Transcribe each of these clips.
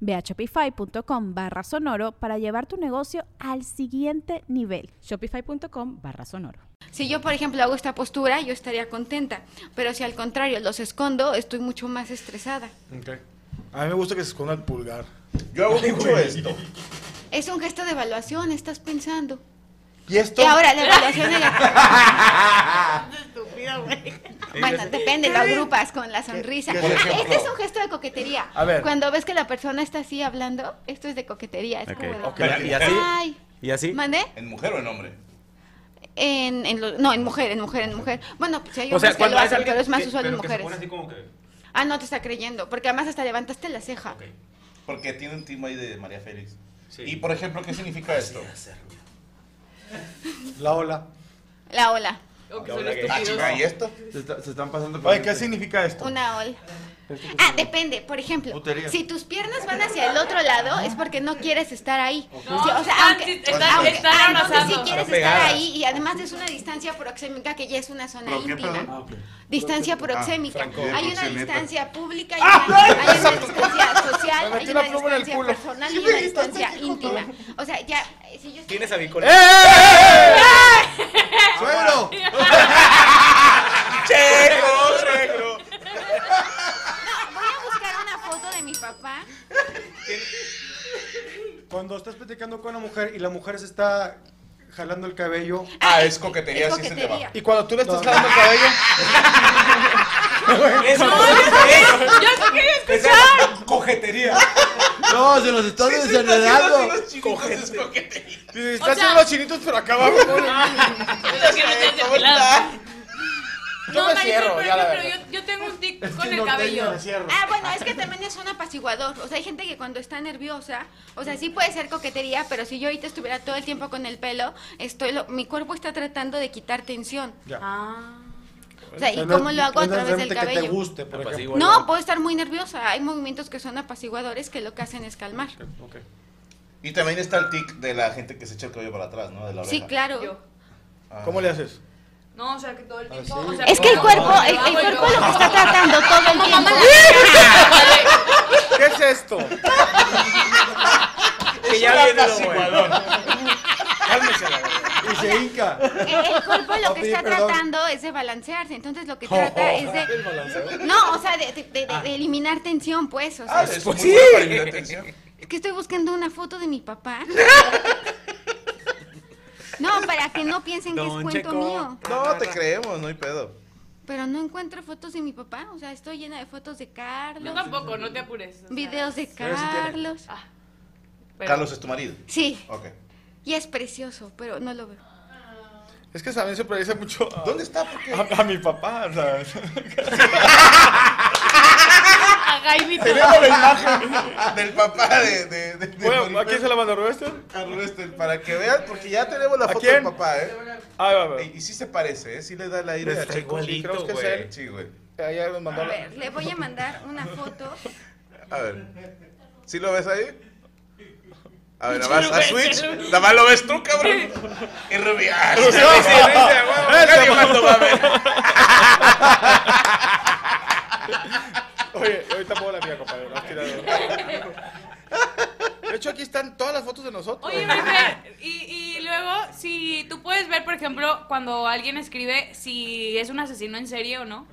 Ve a shopify.com barra sonoro para llevar tu negocio al siguiente nivel. Shopify.com barra sonoro. Si yo, por ejemplo, hago esta postura, yo estaría contenta. Pero si al contrario los escondo, estoy mucho más estresada. Ok. A mí me gusta que se esconda el pulgar. Yo hago mucho esto. Es un gesto de evaluación, estás pensando. ¿Y esto? Y ahora, la evaluación de la... Bueno, depende, lo agrupas con la sonrisa. Este es un gesto de coquetería. A ver. Cuando ves que la persona está así hablando, esto es de coquetería. Es como de, ¿y así? Ay, ¿Y así? ¿mandé? ¿En mujer o en hombre? En, en lo- no, en mujer, en mujer, en mujer. Bueno, pues si hay O sea, hombres que lo es hacen, pero es más que- usual en se mujeres. pone así como que... Ah, no te está creyendo, porque además hasta levantaste la ceja. Porque tiene un timo ahí de María Félix. Sí. Y por ejemplo, ¿qué significa esto? La ola. La ola, Ah, chica, ¿y esto? Se, está- se están pasando por Oye, ¿qué significa esto? una ola. Ah, depende, por ejemplo, Putería. si tus piernas van hacia el otro lado es porque no quieres estar ahí. No, Sí, o sea, están- aunque, están- aunque- están ah, entonces abrazando. sí quieres estar ahí y además es una distancia proxémica que ya es una zona ¿Pero qué, íntima. perdón? Distancia proxémica. Franco. hay una distancia pública, hay una, hay una distancia social, hay una distancia personal y una distancia íntima. O sea, ya, eh, si yo estoy- ¿Tienes avícola? ¡Suegro! ¡Checo, checo! Voy a buscar una foto de mi papá. Cuando estás platicando con una mujer y la mujer se está jalando el cabello. Ah, es coquetería, Es sí se te coquetería. va. Y cuando tú le estás No. jalando el cabello. Eso Yo sí quería escuchar. Coquetería. No, se los están desenredando. Es coquetería. Dices, O Estás sea- haciendo los chinitos, pero acá abajo. ¿no? Eso que no te has depilado. Yo No, me cierro, por ya la ejemplo, verdad. yo, yo tengo un tic Es con el cabello. me cierro. Ah, bueno, es que también es un apaciguador. O sea, hay gente que cuando está nerviosa, o sea, sí puede ser coquetería, pero si yo ahorita estuviera todo el tiempo con el pelo, estoy lo- mi cuerpo está tratando de quitar tensión. Ya. Ah. O sea, ¿y no- cómo lo hago a través del necesariamente que te cabello? guste, por ejemplo. Apacigua. No, puedo estar muy nerviosa. Hay movimientos que son apaciguadores que lo que hacen es calmar. Y también está el tic de la gente que se echa el cabello para atrás, ¿no? De la oreja. Sí, claro. Yo. Ah. ¿Cómo le haces? No, o sea, que todo el tiempo. sí? o sea, Es que el cuerpo, el, cuerpo lo que está tratando todo el tiempo. ¿Qué es esto? Que ya viene lo bueno. Cálmese la verdad. Se hinca. El, cuerpo lo que está perdón. tratando es de balancearse. Entonces lo que trata es de. No, o sea, de, de- de- de eliminar tensión, pues. O sea, Ah, es Pues sí. Es que estoy buscando una foto de mi papá. No, para que no piensen que es cuento mío. No, te creemos, no hay pedo. Pero no encuentro fotos de mi papá. O sea, estoy llena de fotos de Yo Carlos, tampoco, no te apures. o sea, videos de. Carlos. pero- Carlos es tu marido. Sí, Ok. y es precioso, pero no lo veo. Es que también se parece mucho a, ¿Dónde está? ¿Por qué? a, a mi papá. O sea, A Jaimito. tenemos la imagen. Del papá de. de, de, de Bueno, ¿a quién se la mandó Roberto? A Ruester, para que vean, porque ya tenemos la ¿A foto quién? del papá, ¿eh? Ah, va, va. Y, y sí se parece, ¿eh? Sí le da el aire a Checo. Sí, creo que es güey. él. Sí, güey. Ya nos mandó A la- ver, le voy a mandar una foto. A ver. ¿Sí lo ves ahí? A ver, nada más a Switch. Nada más lo ves tú, cabrón. Y Ruby. Ah, sí, sí, nadie más lo va a ver. Oye, ahorita pongo la mía, compadre. no has tirado. De hecho, aquí están todas las fotos de nosotros. Oye, y, y luego, si tú puedes ver, por ejemplo, cuando alguien escribe si es un asesino en serie o no.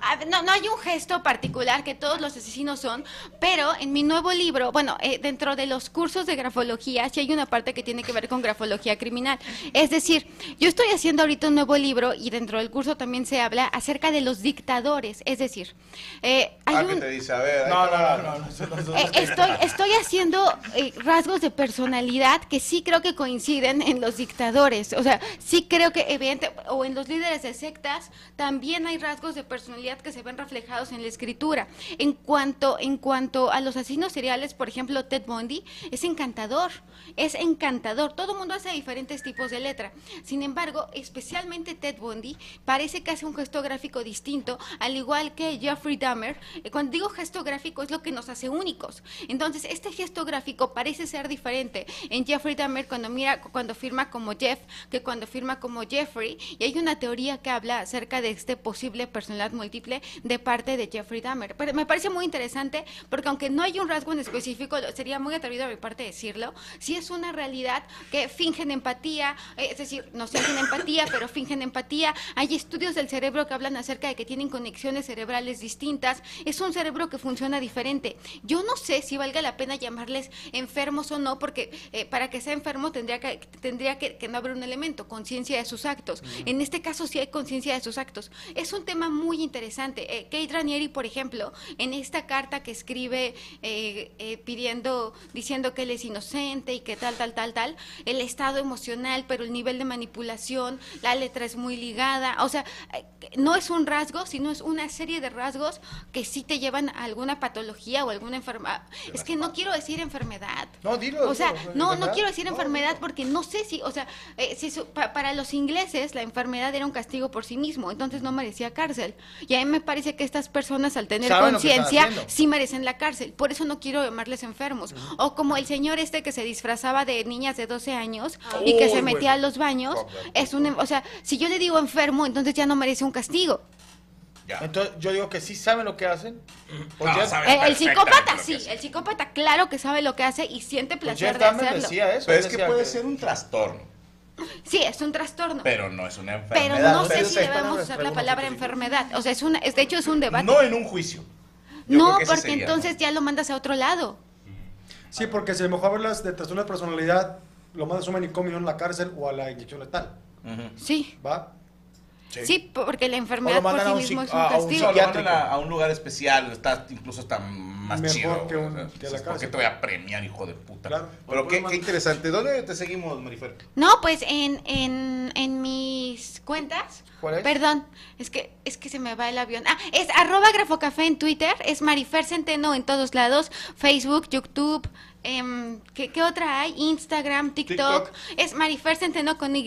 Ah, No, no hay un gesto particular que todos los asesinos son, pero en mi nuevo libro, bueno, eh, dentro de los cursos de grafología, sí hay una parte que tiene que ver con grafología criminal. Es decir, yo estoy haciendo ahorita un nuevo libro y dentro del curso también se habla acerca de los dictadores. Es decir, eh, hay Ah, que te dice, a ver. No, no, no, no, no, no, no Eh, estoy, estoy haciendo eh, rasgos de personalidad que sí creo que coinciden en los dictadores. O sea, sí creo que evidente, o en los líderes de sectas, también hay rasgos de personalidad que se ven reflejados en la escritura. En cuanto, en cuanto a los asesinos seriales, por ejemplo, Ted Bundy, es encantador, es encantador. Todo el mundo hace diferentes tipos de letra. Sin embargo, especialmente Ted Bundy parece que hace un gesto gráfico distinto, al igual que Jeffrey Dahmer. Eh, Cuando digo gesto gráfico es lo que nos hace únicos. Entonces, este gesto gráfico parece ser diferente en Jeffrey Dahmer cuando mira cuando firma como Jeff que cuando firma como Jeffrey y hay una teoría que habla acerca de este posible personalidad múltiple de parte de Jeffrey Dahmer. Pero me parece muy interesante porque aunque no hay un rasgo en específico, sería muy atrevido a mi parte decirlo, sí es una realidad que fingen empatía, eh, es decir, no sienten empatía, pero fingen empatía. Hay estudios del cerebro que hablan acerca de que tienen conexiones cerebrales distintas. Es un cerebro que funciona diferente. Yo no sé si valga la pena llamarles enfermos o no, porque eh, para que sea enfermo tendría que, tendría que, que no haber un elemento, conciencia de sus actos. En este caso sí hay conciencia de sus actos. Es un tema muy interesante. Eh, Kate Ranieri, por ejemplo, en esta carta que escribe eh, eh, pidiendo, diciendo que él es inocente y que tal, tal, tal, tal, el estado emocional, pero el nivel de manipulación, la letra es muy ligada. O sea, no es un rasgo, sino es una serie de rasgos que sí te llevan a alguna patología o alguna enfermedad. Es que no quiero decir enfermedad. No, dilo, O sea, dilo, no, no quiero decir No, enfermedad porque no sé si, o sea, eh, si su- pa- para los ingleses la enfermedad era un castigo por sí mismo, entonces no merecía cárcel. Y a mí me parece que estas personas al tener conciencia sí merecen la cárcel. Por eso no quiero llamarles enfermos. O como el señor este que se disfrazaba de niñas de 12 años y que se metía a los baños, es un, em- o sea, si yo le digo enfermo, entonces ya no merece un castigo. Ya. Entonces yo digo que sí saben lo que hacen. Pues No, Jeff- saben el psicópata sí, el psicópata claro que sabe lo que hace y siente pues placer Jeff de hacerlo. decía eso. Pero es que puede ser un trastorno, Sí, es un trastorno. pero no es una Pero enfermedad. no sé Pero si debemos usar la palabra enfermedad. O sea, es una, es, de hecho es un debate. No en un juicio. Yo No, porque sería, entonces ¿no? ya lo mandas a otro lado. Sí, porque si a lo mejor hablas de trastorno de personalidad, lo mandas a un manicomio, a la cárcel o a la inyección letal. Sí. ¿Va? Sí, porque la enfermedad por sí un mismo es un a- un castigo. Lo mandan a, a un lugar especial, está incluso está más Mejor chido. que un- o sea, que la dices, ¿Por qué te voy a premiar, hijo de puta? Claro. Pero qué, qué interesante. ¿Dónde te seguimos, Marifer? No, pues en, en, en mis cuentas. ¿Cuál es? Perdón, es que, es que se me va el avión. Ah, es arroba grafocafé en Twitter, es Marifer Centeno en todos lados, Facebook, YouTube, em, ¿qué, qué otra hay? Instagram, TikTok. TikTok. Es Marifer Centeno con Y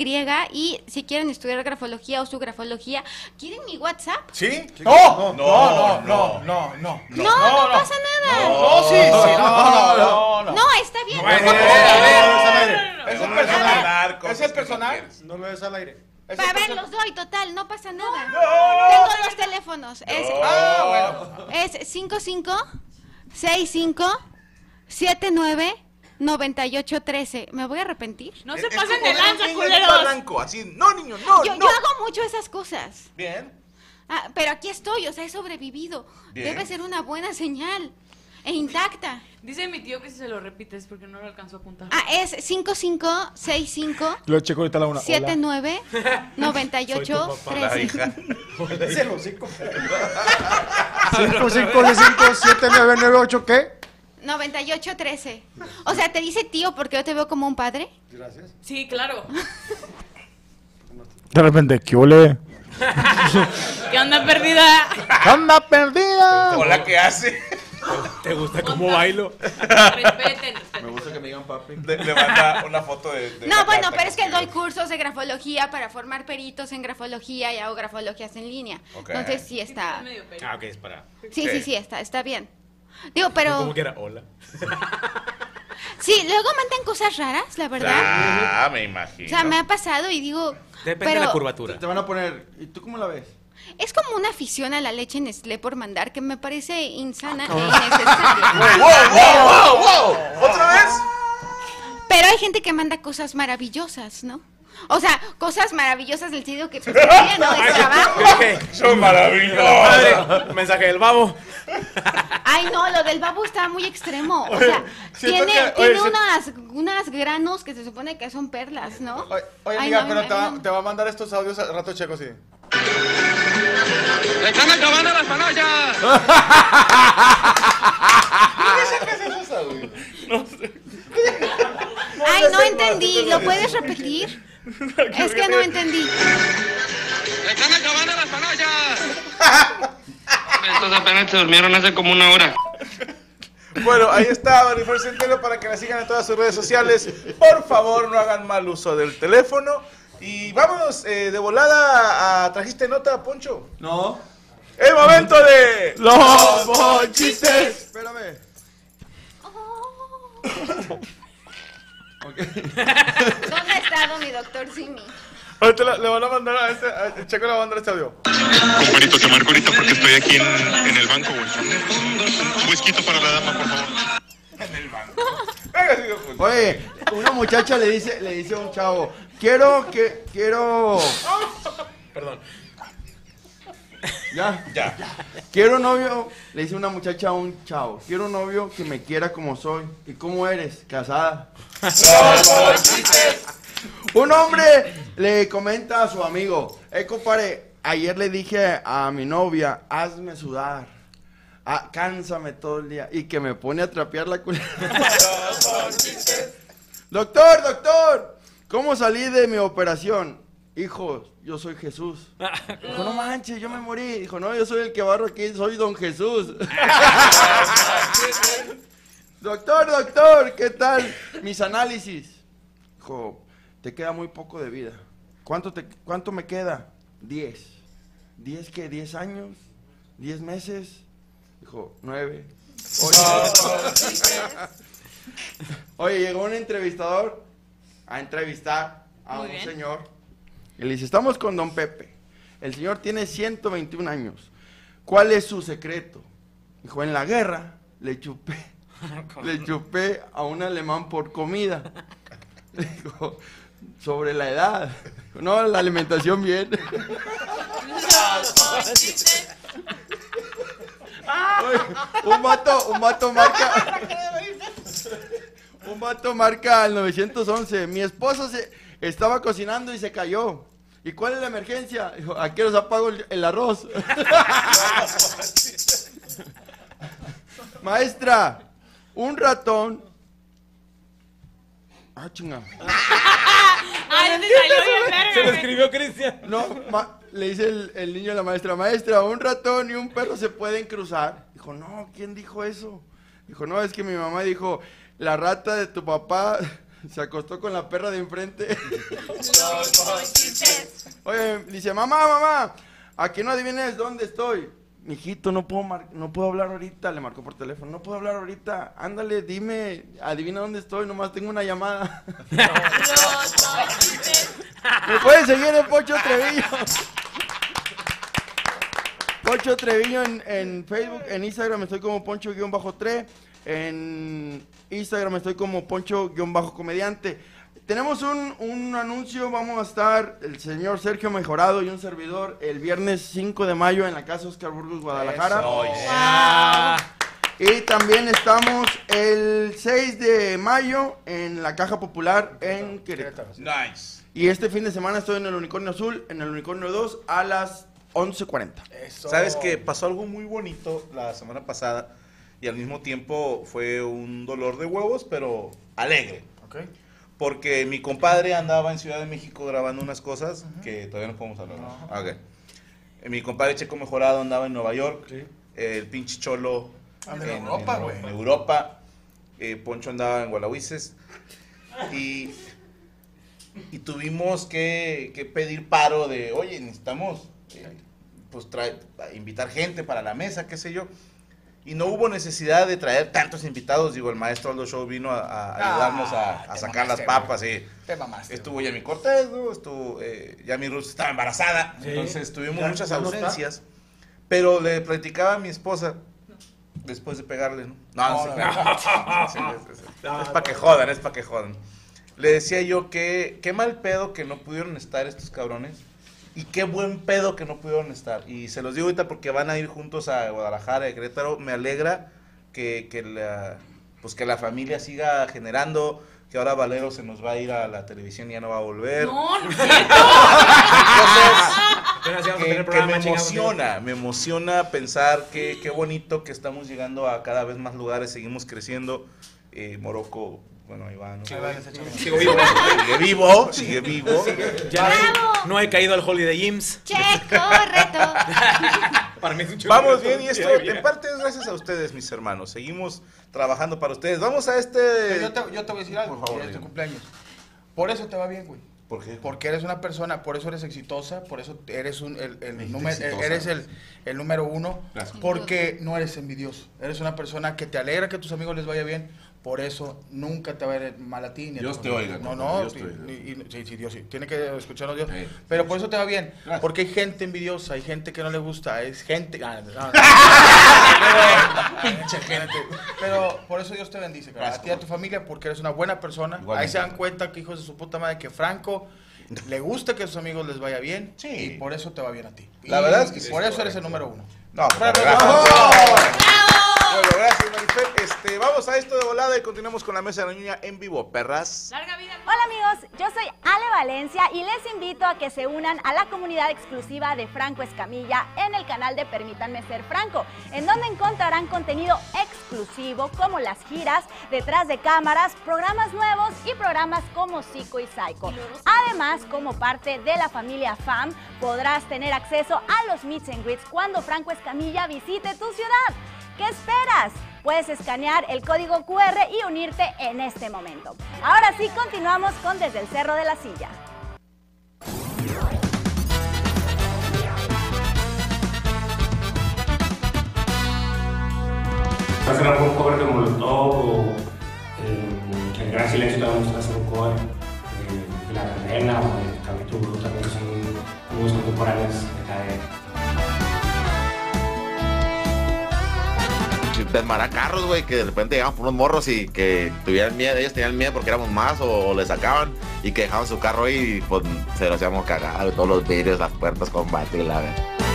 y si quieren estudiar grafología o su grafología, ¿quieren mi WhatsApp? ¿Sí? No, no, No, no, no, no, no. No, no, pasa nada. No, sí, sí, no, no, no, no. No, está bien. Eh, no eh, eh, eh, Es no, personal. ¿Es el personal? No lo des al aire. ¿Es A el ver, los doy, total, no pasa nada. no. Tengo los teléfonos. Es, Ah, bueno. es 55 65 79 98 13. ¿Me voy a arrepentir? No Es- se pasen de lanza, culeros. así, no, niño, no, Yo, no. yo hago mucho esas cosas. Bien. Ah, pero aquí estoy, o sea, he sobrevivido. Bien. Debe ser una buena señal. E intacta. Dice mi tío que si se lo repites porque no lo alcanzó a apuntar. Ah, es 55 65 Lo checo ahorita a la una. 79 98 Hola, 13. hija. Es el hocico. 5, 5, 5, 7, 9, 9, 8, ¿qué? 98 13. O sea, te dice tío porque yo te veo como un padre. Gracias. Sí, claro. De repente, ¿qué ole? ¿Qué onda perdida? ¡Anda perdida! Hola, ¿qué hace? ¿Te gusta cómo bailo? Respeten. Me gusta que me digan papi. Le, le manda una foto de. de No, bueno, pero es que doy cursos de grafología para formar peritos en grafología y hago grafologías en línea. Entonces sí está. Ah, ok, es para. Sí, sí, sí, está, está bien. Digo, Como pero que era, hola. sí, luego mandan cosas raras, la verdad. Ah, me imagino. O sea, me ha pasado y digo, Depende pero de la curvatura. te van a poner. ¿Y tú cómo la ves? es como una afición a la leche Nestlé por mandar que me parece insana e Wow, innecesaria. wow, wow, wow. ¿Otra vez? Pero hay gente que manda cosas maravillosas, ¿no? O sea, cosas maravillosas del sitio que pues, también, ¿no? Es trabajo. Son maravillosos. Madre, mensaje del babo. Ay, no, lo del babu está muy extremo. O sea, tiene, que- tiene oye, si- unas, unas granos que se supone que son perlas, ¿no? Oye, oye, Ay, amiga, no, pero no, te va, no. te va a mandar estos audios al rato checo, sí. ¡Están acabando las panallas! Ay, no entendí. ¿Lo puedes repetir? Es que no entendí. ¡Están acabando las panallas! Estos apenas se durmieron hace como una hora. Bueno, ahí está Marifer Centeno para que la sigan en todas sus redes sociales. Por favor, no hagan mal uso del teléfono. Y vámonos eh, de volada a... ¿Trajiste nota, Poncho? No. ¡El momento de... ¡Los bonchistes! Espérame. ¿Dónde ha estado mi doctor Simi? Ahorita le, le van a mandar a este... a- el Checo le va a mandar este audio. Comparito, te marco ahorita porque estoy aquí en, en el banco, güey. Un whisky para la dama, por favor. Venga, sigue, Poncho. Oye, una muchacha le dice, le dice a un chavo, quiero que, quiero... Perdón. Ya, Ya. quiero novio, le dice una muchacha a un chavo, quiero un novio que me quiera como soy. ¿Y cómo eres? Casada. Un hombre le comenta a su amigo, eh, compadre, ayer le dije a mi novia, hazme sudar, ah, cánsame todo el día, y que me pone a trapear la culera. doctor, doctor, ¿cómo salí de mi operación? Hijo, yo soy Jesús. Dijo, no manches, yo me morí. Dijo, no, yo soy el que barro aquí, soy don Jesús. doctor, doctor, ¿qué tal? Mis análisis. Dijo, te queda muy poco de vida. ¿Cuánto, te, cuánto me queda? Diez. ¿Diez qué? ¿Diez años? ¿Diez meses? Dijo, nueve. Oye, Oye, llegó un entrevistador a entrevistar a Muy un bien. señor. Y le dice, estamos con don Pepe. El señor tiene 121 años. ¿Cuál es su secreto? Dijo, en la guerra le chupé. Le chupé a un alemán por comida. Dijo, sobre la edad. Dijo, no, la alimentación bien. Oye, un vato, un vato marca. Un vato marca al 911. Mi esposa se estaba cocinando y se cayó. ¿Y cuál es la emergencia? Dijo, ¿a qué os apago el, el arroz? Maestra, un ratón. Ah, chinga. Ay, Se lo escribió Cristian. No, ma- le dice el, el niño a la maestra, maestra, un ratón y un perro se pueden cruzar. Dijo, no, ¿quién dijo eso? Dijo, no, es que mi mamá dijo, la rata de tu papá se acostó con la perra de enfrente. Oye, dice, mamá, mamá, ¿a que no adivines dónde estoy? Mijito, no puedo, mar- no puedo hablar ahorita, le marcó por teléfono, no puedo hablar ahorita, ándale, dime, adivina dónde estoy, nomás tengo una llamada. Me pueden seguir en Pocho Trevillo. Poncho Treviño en, en Facebook, en Instagram estoy como Poncho-3, en Instagram estoy como Poncho-comediante. Tenemos un, un anuncio, vamos a estar el señor Sergio Mejorado y un servidor el viernes 5 de mayo en la Casa Oscar Burgos, Guadalajara. Y también estamos el 6 de mayo en la Caja Popular en Querétaro. Nice. Y este fin de semana estoy en el Unicornio Azul, en el Unicornio 2 a las 11.40. ¿Sabes que pasó algo muy bonito la semana pasada y al mismo tiempo fue un dolor de huevos, pero alegre? Porque mi compadre andaba en Ciudad de México grabando unas cosas que todavía no podemos hablar. ¿no? Ah, ok. Eh, Mi compadre Checo Mejorado andaba en Nueva York. El pinche Cholo Anda en Europa, en- güey. en Europa. Eh, Poncho andaba en Gualahuises. Y, y tuvimos que, que pedir paro de, oye, necesitamos eh, pues trae- invitar gente para la mesa, qué sé yo. Y no hubo necesidad de traer tantos invitados. Digo, el maestro Aldo Show vino a, a Ah, ayudarnos a, sacar mamaste, las papas. sí. Te mamaste. Estuvo Yami Cortés, ¿no? estuvo eh, Yami Rus estaba embarazada. Sí. Entonces tuvimos Ya, muchas ausencias. Pero le platicaba a mi esposa después de pegarle, ¿no? No, no, No. Es para que jodan, es para que jodan. le decía yo que qué mal pedo que no pudieron estar estos cabrones y qué buen pedo que no pudieron estar. Y se los digo ahorita porque van a ir juntos a Guadalajara, a Querétaro. Me alegra que, que la, pues que la familia siga generando, que ahora Valero se nos va a ir a la televisión y ya no va a volver. No, no es Apenas íbamos a que, que me emociona, me emociona pensar que qué bonito que estamos llegando a cada vez más lugares, seguimos creciendo. Eh, Morocco, bueno, ahí va, ¿no? Sigo vivo. Sigue vivo, sigue vivo. Ya no, no he caído al Holiday Gyms. Che, correcto. Para mí es un Vamos bien, y esto en parte es gracias a ustedes, mis hermanos. Seguimos trabajando para ustedes. Vamos a este. Yo te, yo te voy a decir algo. Por favor, es tu dígame. cumpleaños. Por eso te va bien, güey. ¿Por qué? Porque eres una persona, por eso eres exitosa, por eso eres un, el, número, exitosa. eres el, el número uno, Gracias. porque no eres envidioso. Eres una persona que te alegra que a tus amigos les vaya bien, por eso nunca te va a ir mal a ti. Ni Dios te oiga, No, no, Dios y- y- sí, sí, Dios sí. Tiene que escucharnos Dios. Sí, Pero por eso te va bien, Gracias. porque hay gente envidiosa, hay gente que no le gusta, es gente... ah, no, no. Pinche gente. Pero por eso Dios te bendice, cara. Gracias, a ti y a tu familia, porque eres una buena persona. Igualmente. Ahí se dan cuenta que hijos de su puta madre que Franco le gusta que a sus amigos les vaya bien Sí. y por eso te va bien a ti. La Y- verdad es que sí, por eso correcto. eres el número uno. No, Bravo. Gracias. Bueno, gracias, Marifel. Este, vamos a esto de volada y continuamos con la mesa de la niña en vivo, perras. Larga vida. Hola amigos, yo soy Ale Valencia y les invito a que se unan a la comunidad exclusiva de Franco Escamilla en el canal de Permítanme Ser Franco, en donde encontrarán contenido exclusivo como las giras, detrás de cámaras, programas nuevos y programas como Psico y Psycho. Además, como parte de la familia FAM, podrás tener acceso a los meets and greets cuando Franco Escamilla visite tu ciudad. ¿Qué esperas? Puedes escanear el código QR y unirte en este momento. Ahora sí, continuamos con Desde el Cerro de la Silla. hacer algún cover de Molotov o eh, El Gran Silencio también vamos a hacer un cover eh, de La Cadena o de Blue también son amigos contemporáneos de acá desmarar carros, güey, que de repente llegaban por unos morros y que tuvieran miedo, ellos tenían miedo porque éramos más o, o le sacaban y que dejaban su carro ahí y pues se lo hacíamos cagar, todos los vidrios, las puertas con bate y la verdad.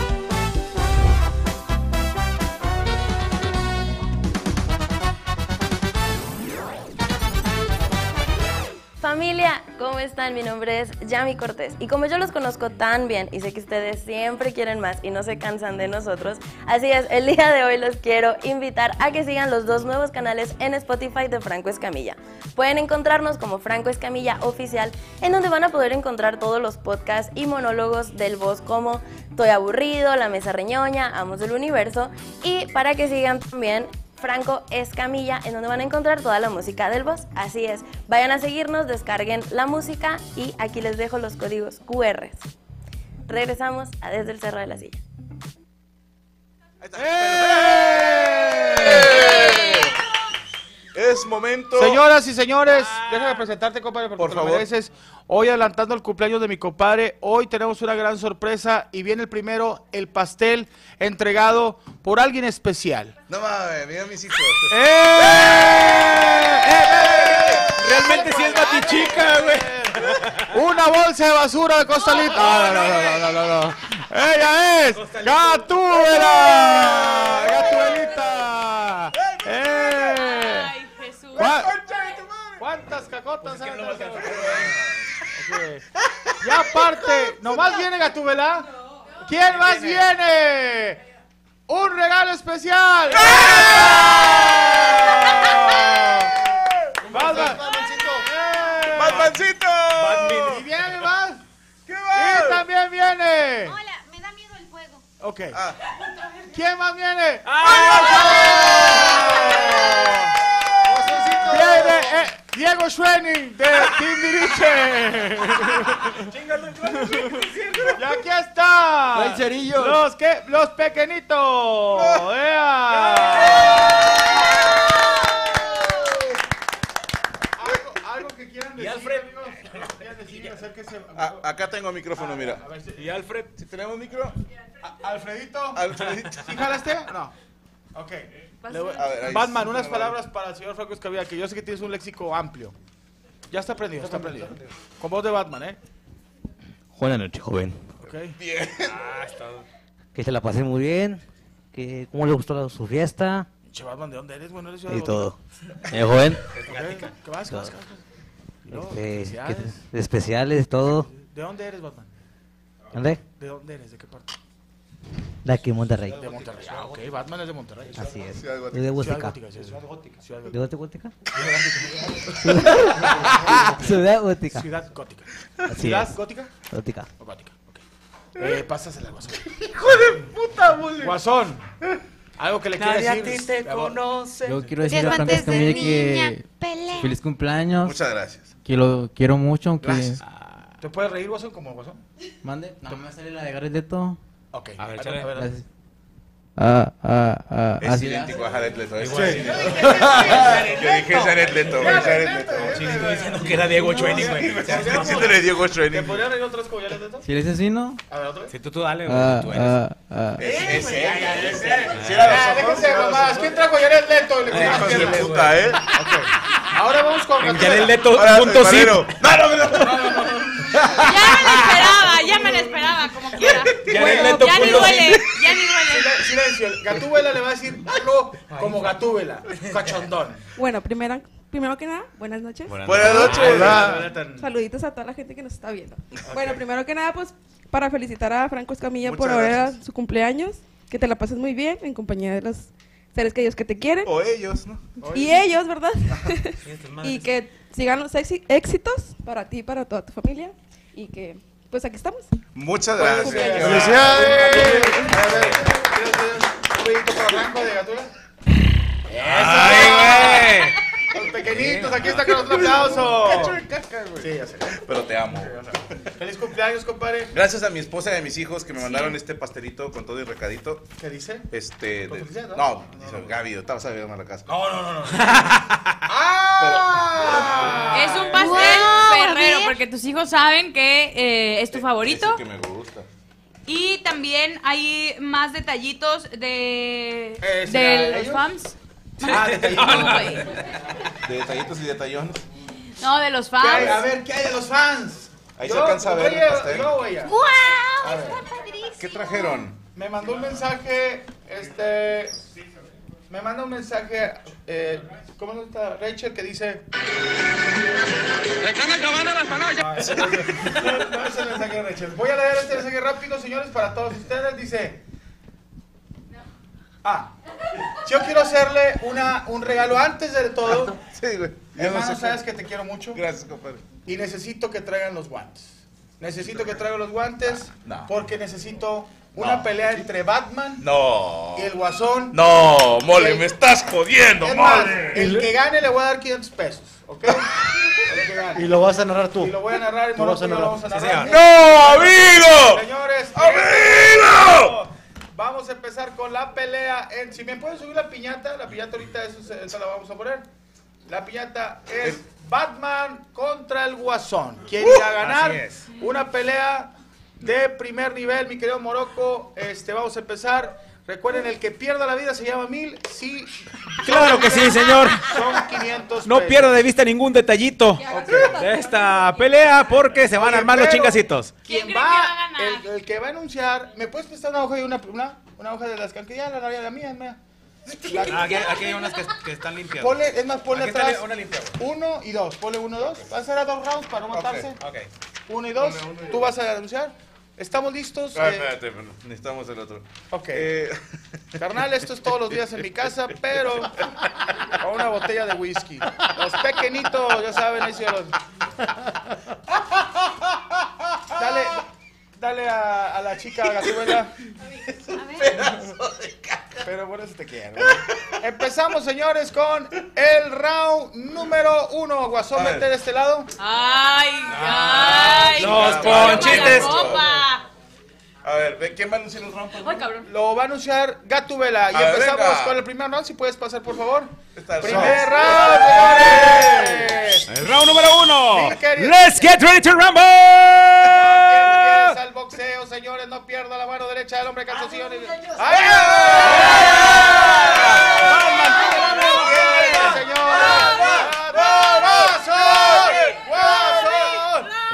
Están? Mi nombre es Yami Cortés y como yo los conozco tan bien y sé que ustedes siempre quieren más y no se cansan de nosotros, así es, el día de hoy los quiero invitar a que sigan los dos nuevos canales en Spotify de Franco Escamilla. Pueden encontrarnos como Franco Escamilla Oficial, en donde van a poder encontrar todos los podcasts y monólogos del voz como Estoy aburrido, La Mesa Reñoña, Amos del Universo y para que sigan también Franco Escamilla, en donde van a encontrar toda la música del boss. Así es, vayan a seguirnos, descarguen la música y aquí les dejo los códigos QR. Regresamos a Desde el Cerro de la Silla. Es momento. Señoras y señores, déjame presentarte, compadre, porque Por te lo favor. mereces. Hoy adelantando el cumpleaños de mi compadre, hoy tenemos una gran sorpresa y viene el primero, el pastel entregado por alguien especial. No mames, mira mis hijos. ¡Eh! Realmente sí es batichica, güey. Una bolsa de basura de costalita. No, no, no, no, no, no, no. Ella es Gatúbela. Gatubelita. ¡Eh! Ay, Jesús. ¿Cuá- ¿Cuántas cacotas han Ok. Y aparte, nomás viene Gatubela. ¿Quién más viene? ¡Un regalo especial! ¡Más, más! ¡Eh! ¡Batmancito! ¿Y viene más? ¿Qué ¡Y va? también viene! Hola, me da miedo el fuego. Ok. Ah. ¿Quién más viene? ¡Ah! Diego Schwenning de Timbiriche. y aquí está. Los que, los pequeñitos. ¡Ea! Algo, algo que quieran Y decir, Alfred. amigos. Quieran decir, acérquese. Ah, acá tengo micrófono, mira. A ver si- Y Alfred. Si tenemos micro, A- Alfredito. Alfredito. ¿Sí jalaste? No. Ok. Le voy- A ver, ahí Batman, sí, unas palabras para el señor Franco Escamilla, que yo sé que tienes un léxico amplio. Ya está prendido, está prendido. Con voz de Batman, ¿eh? Buenas noches, joven. Bien. Ah, está. Que se la pasé muy bien. Que cómo le gustó la- su fiesta Che, Batman, ¿de dónde eres? Bueno, eres ciudad y todo. Eh, joven. ¿Qué vas? ¿Qué vas? Este, que- especiales, todo. ¿De dónde eres, Batman? ¿Dónde? ¿De dónde eres? ¿De qué parte? De aquí en Monterrey. De Monterrey. Ah, ok. Batman es de Monterrey. Así es. Ciudad Yo de Gótica. Ciudad Gótica. Ciudad ¿De Gótica. Gótica? Ciudad Gótica. Ciudad Gótica. ¿Ciudad. Gótica? Gótica. Gótica, ok. Eh, pásasela, Guasón. ¡Hijo de puta, mole! Guasón, algo que le quiere Nadie a decir. ti te conoce. Yo quiero decirle a Franco Escamilla que pelea. feliz cumpleaños. Muchas gracias. Que lo quiero mucho, aunque Gracias. ¿Te puedes reír, Guasón, como Guasón? mande. No me sale la de Jared Leto. Ok. A ver, a ver. Ah, ah, ah. Es así- idéntico a Jared Leto. es idéntico. Yo dije Jared Leto, Jared Leto. Sí, estoy diciendo que era Diego Training, güey. Diciéndole Diego ¿Te Training. podría reír otras collares de esto? ¿Sí eres asesino? A ver, otra vez. Si tú, tú dale, güey. Ah, Tú eres. ah, ah. Es es él, déjense de mamadas. ¿Quién trajo Jared Leto? Le Hijos de puta, ¿eh? Ahora vamos con. Jared Leto, punto. No, no, no. Ya esperaba, ya me lo esperaba, como quiera. Jared Leto, ya ni duele, ya ni duele. Silen- Silencio. Gatúbela le va a decir algo como Gatúbela. Cachondón. Bueno, primero, primero que nada, buenas noches. Buenas noches. Hola. Saluditos a toda la gente que nos está viendo. Bueno, primero que nada, pues para felicitar a Franco Escamilla Muchas por ahora gracias. su cumpleaños. Que te la pases muy bien en compañía de los seres queridos que te quieren. O ellos, ¿no? Y ellos, ¿verdad? y que sigan los éxi- éxitos para ti y para toda tu familia. Y que, pues aquí estamos. Muchas gracias. ¡Felicidades! A ver, ¿quieres hacer un para Franco de Gatúbela? ¡Ay, güey! Pequeñitos, aquí está con otro aplauso. Cacho de caca, güey. Sí, ya sé. Pero te amo. Feliz cumpleaños, compadre. Gracias a mi esposa y a mis hijos que me mandaron este pastelito con todo y recadito. ¿Qué dice? Este. ¿Con de- felicidad, no, dice Gaby, estabas a ver a la casa. No, no, no, no. ¡Ah! Es un pastel Wow, a ferrero, ver. porque tus hijos saben que eh, es tu favorito. Ese que me gusta. Y también hay más detallitos de, Eh, ¿será de los ellos? fans. Ah, detallitos. No, güey. De detallitos y detallones. No, de los ¿Qué hay? A fans. ver, ¿qué hay de los fans? Ahí se alcanza a ver el pastel. yo. ¡Wow! A ver. Está padrísimo. ¿Qué trajeron? Me mandó un mensaje, este... Me manda un mensaje, eh, ¿cómo está? Rachel, que dice... ¡Se están acabando las panallas! No es el mensaje de Rachel. Voy a leer este mensaje rápido, señores, para todos ustedes. Dice... Ah, yo quiero hacerle una, un regalo antes de todo. Sí, güey. No Hermano, sé sabes que te quiero mucho. Gracias, compadre. Y necesito que traigan los guantes. Necesito que traigan los guantes No. porque necesito una No. pelea entre Batman No. y el Guasón. No, mole, El- me estás jodiendo, Es más, mole. el que gane le voy a dar 500 pesos, ¿ok? El que gane. Y lo vas a narrar tú. Y lo voy a narrar y lo vamos a narrar. narrar. ¡No, amigo! Señores, ¡Amigo! Vamos a empezar con la pelea. En, si me pueden subir la piñata, la piñata ahorita eso, se- esa la vamos a poner. La piñata es Batman contra el Guasón. ¿Quién irá a ganar? es. Una pelea de primer nivel, mi querido Morocco. Este, vamos a empezar. Recuerden, el que pierda la vida se llama mil. Sí. Claro que sí, señor. Son 500 No pierda de vista ningún detallito de esta pelea porque se van a armar los chingacitos. ¿Quién va? que va a ganar? el, el que va a anunciar. ¿Me puedes prestar una hoja y una, una, una hoja de las ya la la, la mía, mía? La- Aquí, aquí hay unas que, que están limpias. Ponle, es más, ponle Aquí atrás. una limpia. Uno y dos. Ponle uno y dos. Va a ser a dos rounds para no matarse. Uno y dos. Ponle uno y Tú dos. vas a anunciar. ¿Estamos listos? Ah, Eh, espérate, necesitamos el otro. ok. Eh, Carnal, esto es todos los días en mi casa, pero con una botella de whisky. Los pequeñitos, ya saben, ahí los... Dale, dale a, a la chica Gatúbela. Pero por eso te quiero. Empezamos, señores, con el round número uno. Guasón, vete de este lado. Ay, ay. Los ponchites. a ver, ve, ¿quién va a anunciar los rounds? Ay, cabrón. Lo va a anunciar Gatúbela. Y A empezamos venga. con el primer round. Si puedes pasar, por favor. Está el Primer round. round, señores. El round número uno. Sí. Let's get ready to rumble. Mano derecha del hombre calzoncillones. ¡Ay!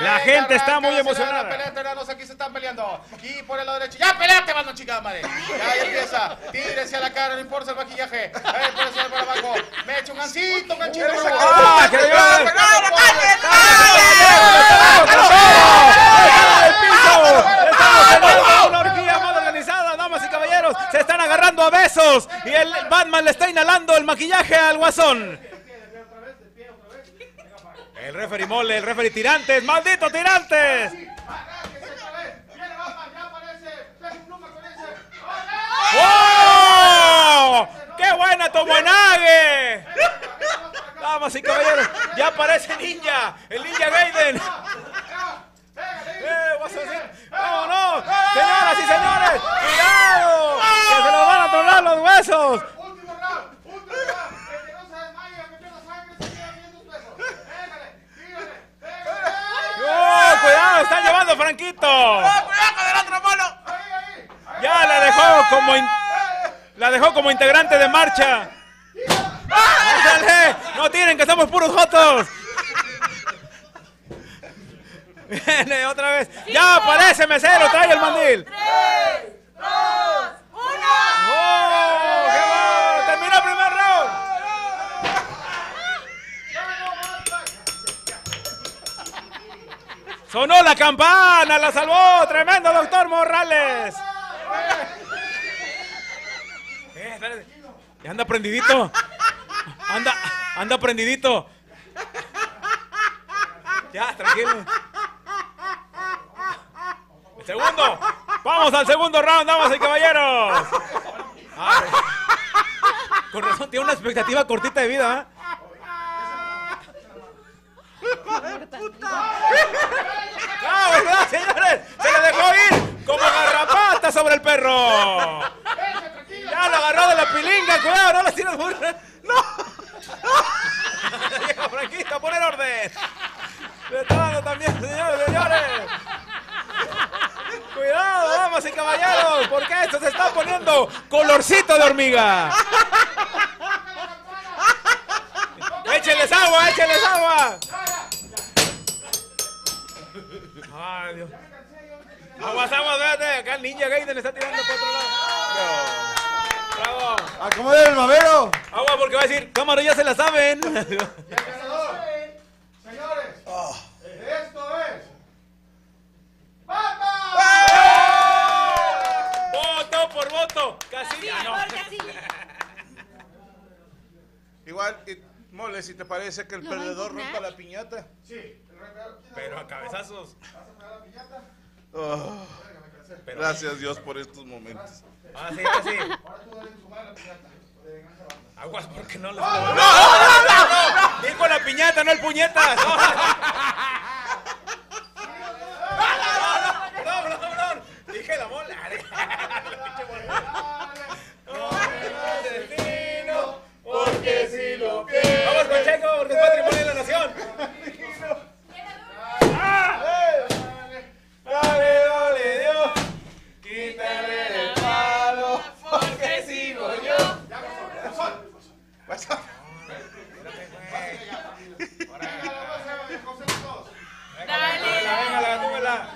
La gente está muy emocionada. La pelea entre enanos aquí se están peleando. Y por el lado derecho. ¡Ya peleate, mano, chingada madre! Ya, ya empieza. Tírese a la cara, no importa el maquillaje. Eh, por para abajo. Me echo un gancito, un ganchito. ¡Ah, que le llevan! Estamos teniendo una orgía mal organizada, damas y caballeros. Se besos y el Batman le está inhalando el maquillaje al guasón. El referee mole, el referee tirantes, malditos tirantes. ¡Oh! ¡Qué buena Tomoenage! Damas y caballeros, ya aparece Ninja, el Ninja Gaiden. ¡Eh, vas a decir! ¡Vámonos! ¡Señoras y señores! ¡Cuidado! ¡Que se nos van a ¡Oh, cuidado! ¡Están llevando a Franquito! Ya la dejó como in- la dejó como integrante de marcha. ¡Ándale! ¡No tiren que somos puros jotos! Viene otra vez. ¡Ya aparece mesero! ¡Trae el mandil! ¡Oh! ¡Qué ¡Sonó la campana! ¡La salvó! ¡Tremendo doctor Morales! Eh. Ya anda prendidito. Anda, anda prendidito. Ya, tranquilo. Segundo. Vamos al segundo round, damas y caballeros. Con razón, tiene una expectativa cortita de vida. ¿eh? ¡No, verdad, señores! ¡Se le dejó ir como garrapata sobre el perro! ¡Ya lo agarró de la pilinga! ¡Cuidado, no lo tires muy... ¡No! Llega Franquito poner orden. Le está dando también, señores, señores. Cuidado, damas y caballeros, porque esto se está poniendo colorcito de hormiga. ¡Échenles agua, échenles agua! Ay, Dios. Aguas. Acá el ninja Gaiden está tirando para otro lado. Bravo. ¡Acomoden el babero! Agua porque va a decir, cámara, ya se la saben. Señores, esto es. Voto por voto. Casilla, no. Igual, eh, Mole, si te parece que el ¿Lo va a perdedor rompa la piñata. Sí. Pero a cabezazos. Oh, gracias Dios por estos momentos. Ah, sí, ah, sí. Aguas porque no les. ¡No, ¡No, no, no! Dijo la piñata, no el puñetas.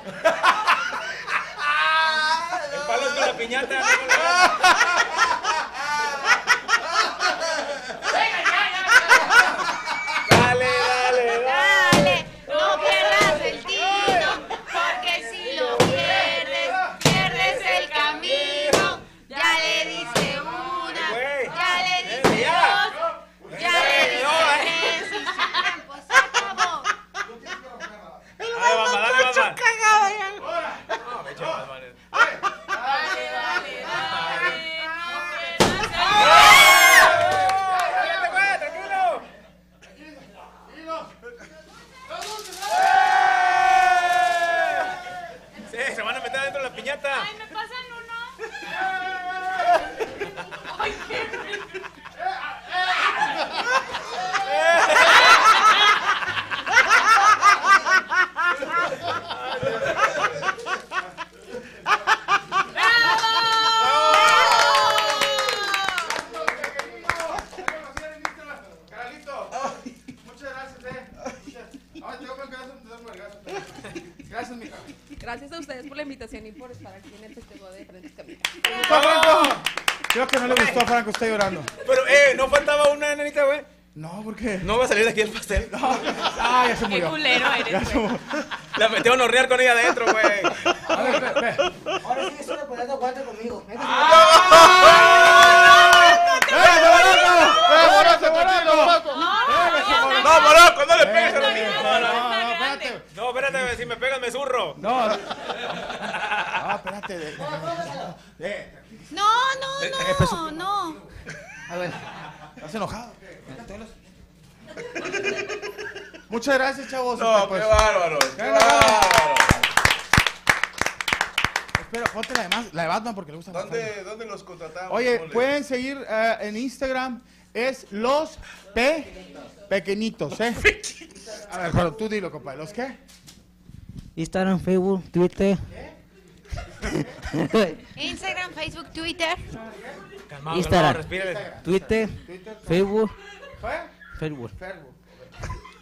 El palo es con la piñata. Dale, dale, Dale, no pierdas el tino, porque si lo pierdes, pierdes el camino. Ya le diste una, ya le diste dos, ya le diste tres y su tiempo se acabó. Dale, mamá, dale, mamá. cagado ya. No, me eché más, vale. Dale, dale, dale. Cállate, güey, tranquilo. Sí, se van a meter adentro de la piñata. Ay, me pasan uno. Caralito, muchas gracias, eh. Ahora tengo que quedar un vergazo. Y por estar aquí en el festejo de Frentes Camila. Creo que no le gustó a Franco, está llorando. Pero, eh, ¿no faltaba una nenita, güey? No, ¿por qué? No va a salir de aquí el pastel. Ah, ya se murió. culero eres, Ya se murió. La metieron a hornear con ella adentro, güey. Ahora sí, estoy poniendo guante conmigo. No, Morocco, no le pegues a los Eh, niños. no, no, espérate. No, espérate, si me pegas me zurro. No. Ah, espérate. de- de- de- No, no, no, no. A ver, ¿estás enojado? Muchas gracias, chavos. No, pues, qué bárbaro, qué bárbaro. Espera, ponte la de, más, la de Batman porque le gusta. ¿Dónde, ¿Dónde los contratamos? Oye, ¿Cómo le- pueden seguir eh, en Instagram. Es los P pequeñitos, ¿eh? A ver, pero tú dilo, compadre. ¿Los qué? Instagram, Facebook, Twitter. Instagram, Facebook, Twitter. Instagram, calmado, respírale. Twitter, Facebook, Facebook.